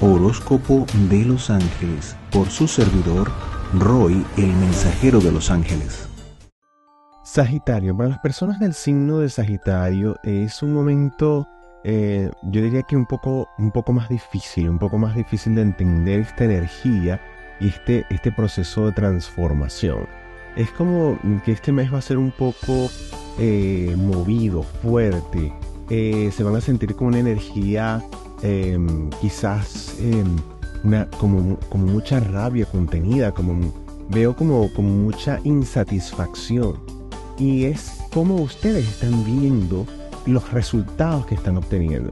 Horóscopo de los Ángeles por su servidor Roy, el mensajero de los ángeles. Sagitario, para las personas del signo de Sagitario es un momento, eh, yo diría que un poco, un poco más difícil, un poco más difícil de entender esta energía y este, este proceso de transformación. Es como que este mes va a ser un poco eh, movido, fuerte. Eh, se van a sentir con una energía em, quizás una, como, mucha rabia contenida, como veo como, como mucha insatisfacción. Y es como ustedes están viendo los resultados que están obteniendo.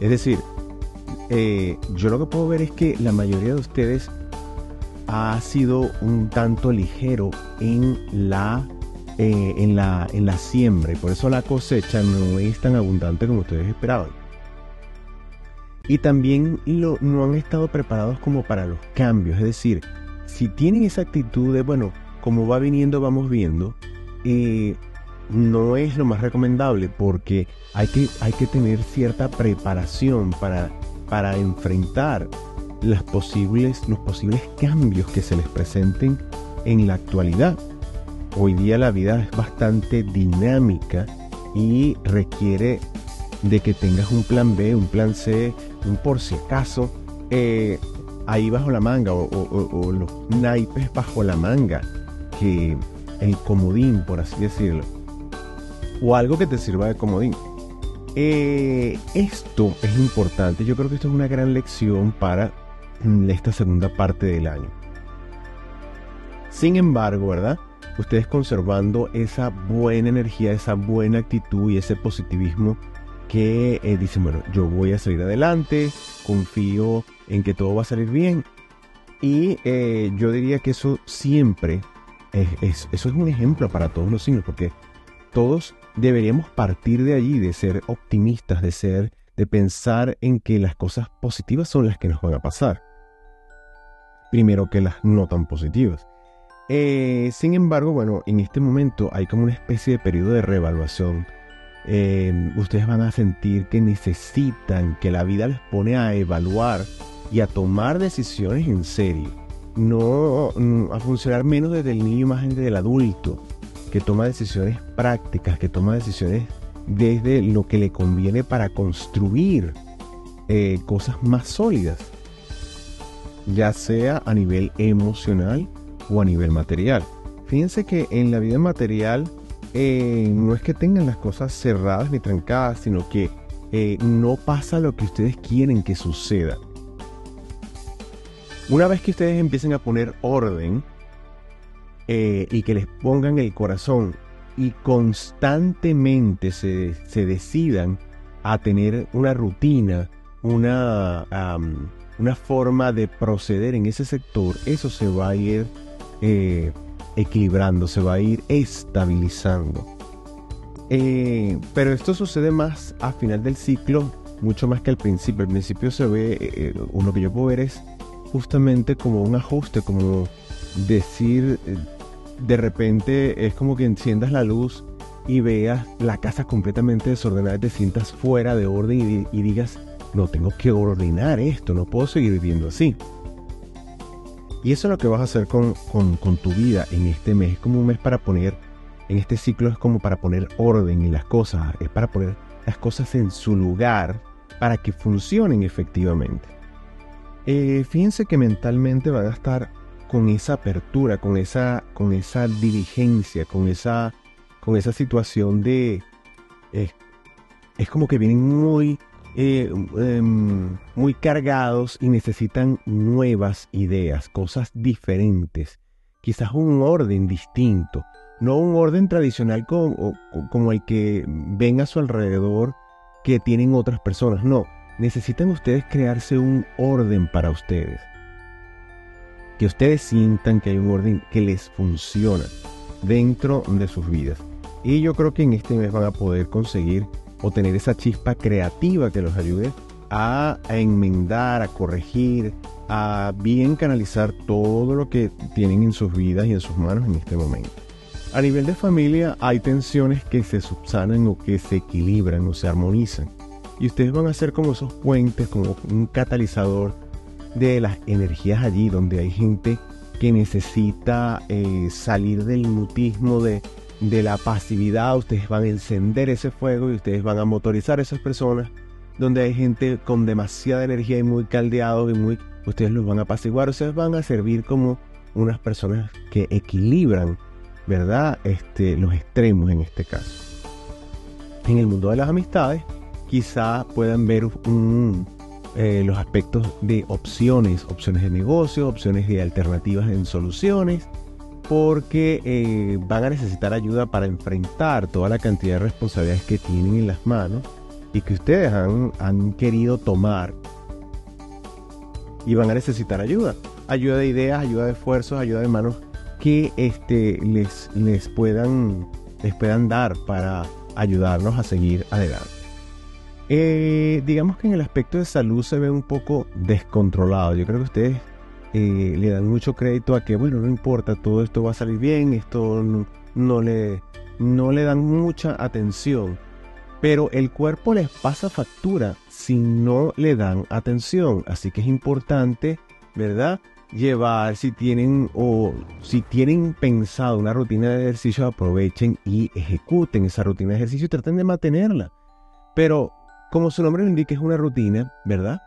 Es decir, eh, yo lo que puedo ver es que la mayoría de ustedes ha sido un tanto ligero en la, eh, en la, en la siembra y por eso la cosecha no es tan abundante como ustedes esperaban. Y también no han estado preparados como para los cambios, es decir, si tienen esa actitud de, bueno, como va viniendo, vamos viendo, eh, no es lo más recomendable porque hay que, hay que tener cierta preparación para, para enfrentar las posibles, los posibles cambios que se les presenten en la actualidad. Hoy día la vida es bastante dinámica y requiere de que tengas un plan B, un plan C, un por si acaso, eh, ahí bajo la manga o, los naipes bajo la manga, que el comodín, por así decirlo, o algo que te sirva de comodín. Eh, esto es importante, yo creo que esto es una gran lección para Mm, esta segunda parte del año. Sin embargo, ¿verdad? Ustedes conservando esa buena energía, esa buena actitud y ese positivismo que eh, dicen, bueno, yo voy a salir adelante, confío en que todo va a salir bien. Y eh, yo diría que eso siempre, es, eso es un ejemplo para todos los signos, porque todos deberíamos partir de allí, de ser optimistas, de ser, de pensar en que las cosas positivas son las que nos van a pasar primero que las no tan positivas. Eh, sin embargo, bueno, en este momento hay como una especie de periodo de reevaluación. Eh, ustedes van a sentir que necesitan, que la vida les pone a evaluar y a tomar decisiones en serio. No a funcionar menos desde el niño más desde el adulto, que toma decisiones prácticas, que toma decisiones desde lo que le conviene para construir eh, cosas más sólidas ya sea a nivel emocional o a nivel material. Fíjense que en la vida material eh, no es que tengan las cosas cerradas ni trancadas, sino que eh, no pasa lo que ustedes quieren que suceda. Una vez que ustedes empiecen a poner orden eh, y que les pongan el corazón y constantemente se, decidan a tener una rutina, una, una forma de proceder en ese sector, eso se va a ir equilibrando, se va a ir estabilizando. Eh, pero esto sucede más a final del ciclo, mucho más que al principio. Al principio se ve, eh, uno que yo puedo ver es justamente como un ajuste, como decir, de repente es como que enciendas la luz y veas la casa completamente desordenada, y te sientas fuera de orden y digas, no tengo que ordenar esto, no puedo seguir viviendo así. Y eso es lo que vas a hacer con, tu vida en este mes. Es como un mes para poner, en este ciclo es como para poner orden en las cosas, es para poner las cosas en su lugar para que funcionen efectivamente. Eh, fíjense que mentalmente van a estar con esa apertura, con esa, con esa diligencia, con esa, con esa situación de... es como que vienen muy eh, em, muy cargados y necesitan nuevas ideas, cosas diferentes, quizás un orden distinto, no un orden tradicional como, como el que ven a su alrededor que tienen otras personas, no, necesitan ustedes crearse un orden para ustedes. Que ustedes sientan que hay un orden que les funciona dentro de sus vidas. Y yo creo que en este mes van a poder conseguir o tener esa chispa creativa que los ayude a, enmendar, a corregir, a bien canalizar todo lo que tienen en sus vidas y en sus manos en este momento. A nivel de familia hay tensiones que se subsanan o que se equilibran o se armonizan. Y ustedes van a ser como esos puentes, como un catalizador de las energías allí, donde hay gente que necesita eh, salir del mutismo, de, de la pasividad, ustedes van a encender ese fuego y ustedes van a motorizar a esas personas, donde hay gente con demasiada energía y muy caldeados y muy, ustedes los van a apaciguar, ustedes van a servir como unas personas que equilibran, ¿verdad? Este, los extremos en este caso. En el mundo de las amistades, quizá puedan ver eh, los aspectos de opciones, opciones de negocio, opciones de alternativas en soluciones, porque eh, van a necesitar ayuda para enfrentar toda la cantidad de responsabilidades que tienen en las manos y que ustedes han, querido tomar y van a necesitar ayuda. Ayuda de ideas, ayuda de esfuerzos, ayuda de manos que este, les, les, puedan, les puedan dar para ayudarnos a seguir adelante. Eh, digamos que en el aspecto de salud se ve un poco descontrolado. Yo creo que ustedes eh, le dan mucho crédito a que, bueno, no importa, todo esto va a salir bien, esto no, le, no le dan mucha atención. Pero el cuerpo les pasa factura si no le dan atención. Así que es importante, ¿verdad? Llevar, si tienen o si tienen pensado una rutina de ejercicio, aprovechen y ejecuten esa rutina de ejercicio y traten de mantenerla. Pero como su nombre lo indica, es una rutina, ¿verdad?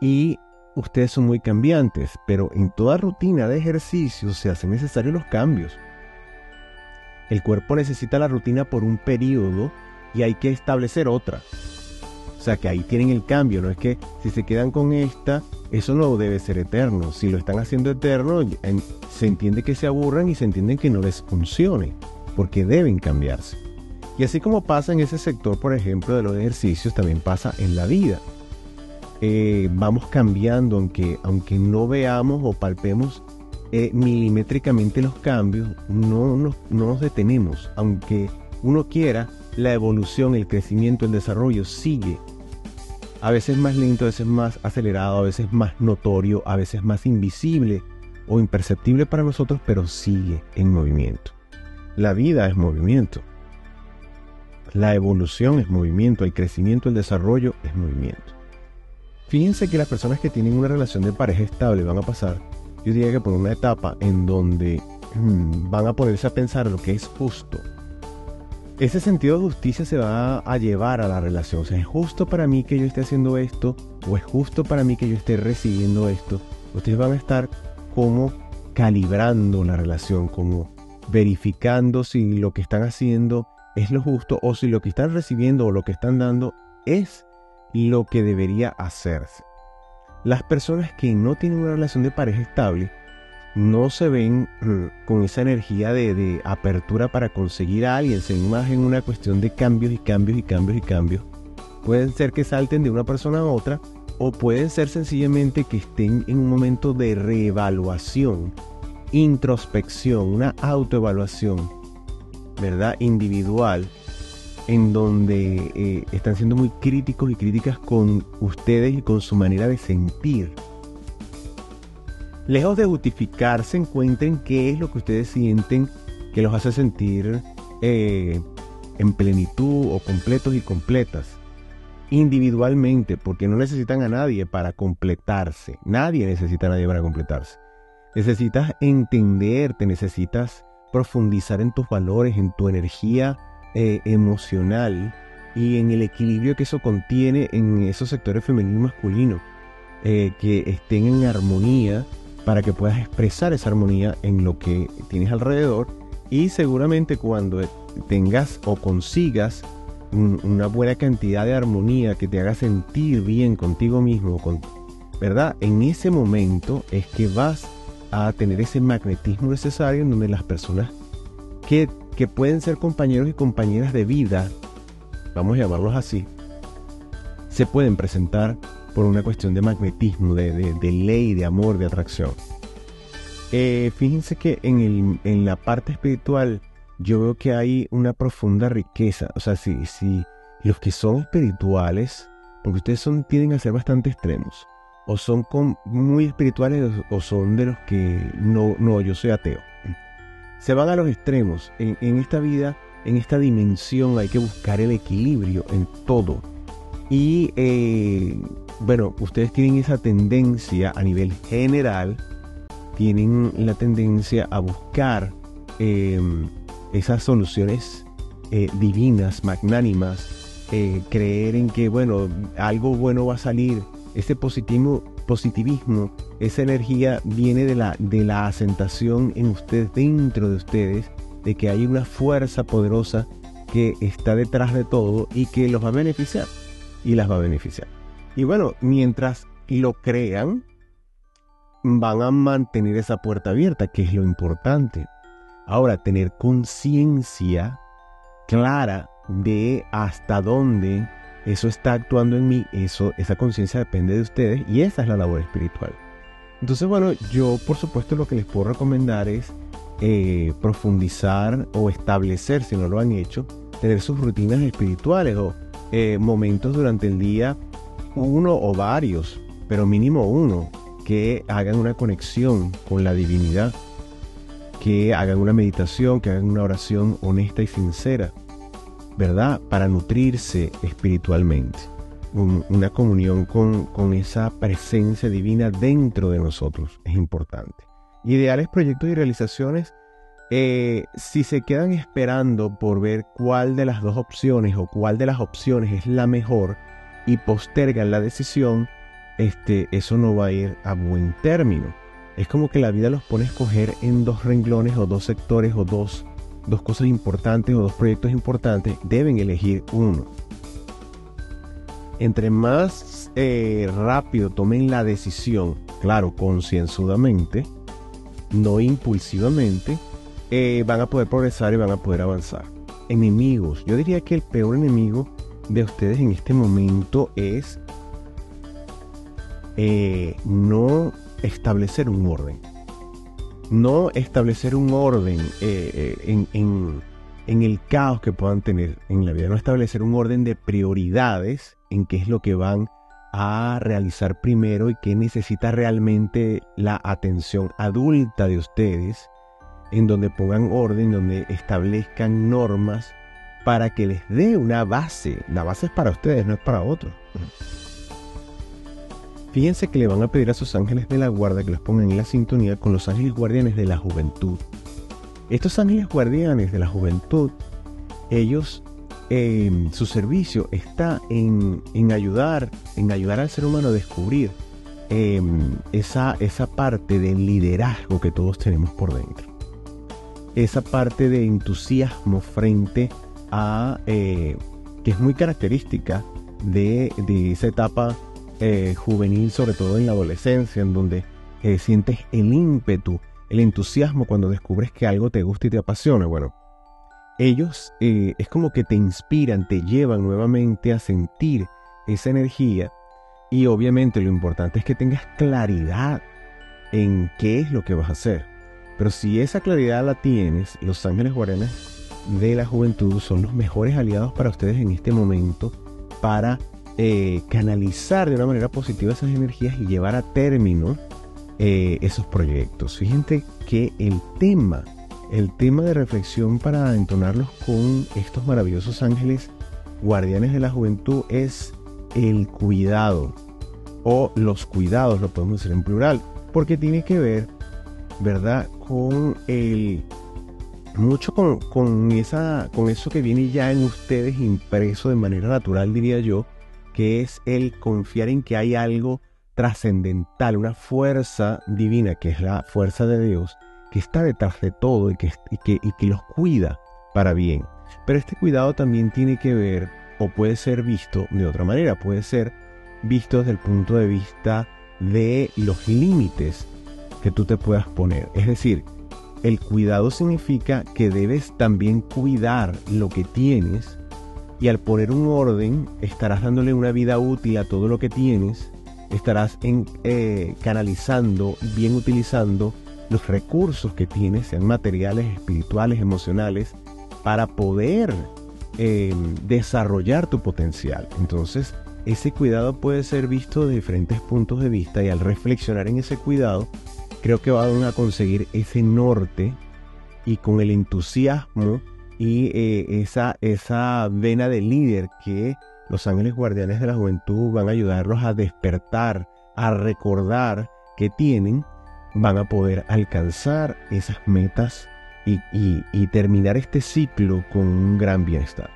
Y ustedes son muy cambiantes, pero en toda rutina de ejercicio se hacen necesarios los cambios. El cuerpo necesita la rutina por un periodo y hay que establecer otra. O sea que ahí tienen el cambio, no es que si se quedan con esta, eso no debe ser eterno. Si lo están haciendo eterno, se entiende que se aburran y se entiende que no les funcione, porque deben cambiarse. Y así como pasa en ese sector, por ejemplo, de los ejercicios, también pasa en la vida. Eh, vamos cambiando, aunque, aunque no veamos o palpemos eh, milimétricamente los cambios, no, no, no nos detenemos. Aunque uno quiera, la evolución, el crecimiento, el desarrollo sigue. A veces más lento, a veces más acelerado, a veces más notorio, a veces más invisible o imperceptible para nosotros, pero sigue en movimiento. La vida es movimiento. La evolución es movimiento, el crecimiento, el desarrollo es movimiento. Fíjense que las personas que tienen una relación de pareja estable van a pasar, yo diría que por una etapa en donde mm, van a ponerse a pensar lo que es justo. Ese sentido de justicia se va a llevar a la relación. O sea, ¿es justo para mí que yo esté haciendo esto? ¿O es justo para mí que yo esté recibiendo esto? Ustedes van a estar como calibrando la relación, como verificando si lo que están haciendo es lo justo o si lo que están recibiendo o lo que están dando es lo que debería hacerse. Las personas que no tienen una relación de pareja estable no se ven mm, con esa energía de, apertura para conseguir a alguien, se más en una cuestión de cambios y cambios y cambios y cambios. Pueden ser que salten de una persona a otra o pueden ser sencillamente que estén en un momento de reevaluación, introspección, una autoevaluación ¿verdad? Individual, en donde eh, están siendo muy críticos y críticas con ustedes y con su manera de sentir. Lejos de justificarse, encuentren qué es lo que ustedes sienten que los hace sentir eh, en plenitud o completos y completas. Individualmente, porque no necesitan a nadie para completarse. Nadie necesita a nadie para completarse. Necesitas entenderte, necesitas profundizar en tus valores, en tu energía eh, emocional y en el equilibrio que eso contiene en esos sectores femenino y masculino, eh, que estén en armonía para que puedas expresar esa armonía en lo que tienes alrededor y seguramente cuando tengas o consigas una buena cantidad de armonía que te haga sentir bien contigo mismo, con, ¿verdad? En ese momento es que vas a tener ese magnetismo necesario en donde las personas que, que pueden ser compañeros y compañeras de vida, vamos a llamarlos así, se pueden presentar por una cuestión de magnetismo, de, de, ley, de amor, de atracción. Eh, fíjense que en, el, en, la parte espiritual yo veo que hay una profunda riqueza. O sea, si, si los que son espirituales, porque ustedes son, tienden a ser bastante extremos, o son muy espirituales o son de los que no, no, yo soy ateo. Se van a los extremos. En, esta vida, en esta dimensión hay que buscar el equilibrio en todo. Y eh, bueno, ustedes tienen esa tendencia a nivel general, tienen la tendencia a buscar em, esas soluciones eh, divinas, magnánimas, eh, creer en que, bueno, algo bueno va a salir. Ese positivismo, positivismo esa energía viene de la, de la asentación en ustedes, dentro de ustedes, de que hay una fuerza poderosa que está detrás de todo y que los va a beneficiar y las va a beneficiar. Y bueno, mientras lo crean, van a mantener esa puerta abierta, que es lo importante. Ahora, tener conciencia clara de hasta dónde eso está actuando en mí, eso, esa conciencia depende de ustedes y esa es la labor espiritual. Entonces, bueno, yo por supuesto lo que les puedo recomendar es eh, profundizar o establecer, si no lo han hecho, tener sus rutinas espirituales o eh, momentos durante el día, uno o varios, pero mínimo uno, que hagan una conexión con la divinidad, que hagan una meditación, que hagan una oración honesta y sincera, ¿verdad? Para nutrirse espiritualmente. una comunión con, con esa presencia divina dentro de nosotros es importante. Ideales proyectos y realizaciones, eh, si se quedan esperando por ver cuál de las dos opciones o cuál de las opciones es la mejor y postergan la decisión, este, eso no va a ir a buen término. Es como que la vida los pone a escoger en dos renglones o dos sectores o dos, dos cosas importantes o dos proyectos importantes. Deben elegir uno. Entre más eh, rápido tomen la decisión, claro, concienzudamente, no impulsivamente, eh, van a poder progresar y van a poder avanzar. Enemigos. Yo diría que el peor enemigo de ustedes en este momento es eh, no establecer un orden. No establecer un orden eh, en, en, el caos que puedan tener en la vida. No establecer un orden de prioridades en qué es lo que van a realizar primero y qué necesita realmente la atención adulta de ustedes, en donde pongan orden, donde establezcan normas para que les dé una base. La base es para ustedes, no es para otros. Fíjense que le van a pedir a sus ángeles de la guarda que los pongan en la sintonía con los ángeles guardianes de la juventud. Estos ángeles guardianes de la juventud, ellos, em, su servicio está en, ayudar, en ayudar al ser humano a descubrir em, esa, esa parte del liderazgo que todos tenemos por dentro. Esa parte de entusiasmo frente a, eh, que es muy característica de, esa etapa eh, juvenil, sobre todo en la adolescencia, en donde eh, sientes el ímpetu, el entusiasmo cuando descubres que algo te gusta y te apasiona. Bueno, ellos es como que te inspiran, te llevan nuevamente a sentir esa energía y obviamente lo importante es que tengas claridad en qué es lo que vas a hacer. Pero si esa claridad la tienes, los ángeles guardianes de la juventud son los mejores aliados para ustedes en este momento para eh, canalizar de una manera positiva esas energías y llevar a término eh, esos proyectos. Fíjense que el tema, el tema de reflexión para entonarlos con estos maravillosos ángeles guardianes de la juventud es el cuidado o los cuidados, lo podemos decir en plural, porque tiene que ver, ¿verdad?, con el mucho con, esa, con eso que viene ya en ustedes impreso de manera natural, diría yo, que es el confiar en que hay algo trascendental, una fuerza divina, que es la fuerza de Dios, que está detrás de todo y que, los cuida para bien. Pero este cuidado también tiene que ver, o puede ser visto de otra manera, puede ser visto desde el punto de vista de los límites que tú te puedas poner. Es decir, el cuidado significa que debes también cuidar lo que tienes y al poner un orden estarás dándole una vida útil a todo lo que tienes, estarás en, eh, canalizando, bien utilizando los recursos que tienes, sean materiales, espirituales, emocionales, para poder em, desarrollar tu potencial. Entonces, ese cuidado puede ser visto de diferentes puntos de vista y al reflexionar en ese cuidado, creo que van a conseguir ese norte y con el entusiasmo y eh, esa, esa vena de líder que los ángeles guardianes de la juventud van a ayudarlos a despertar, a recordar que tienen, van a poder alcanzar esas metas y, y terminar este ciclo con un gran bienestar.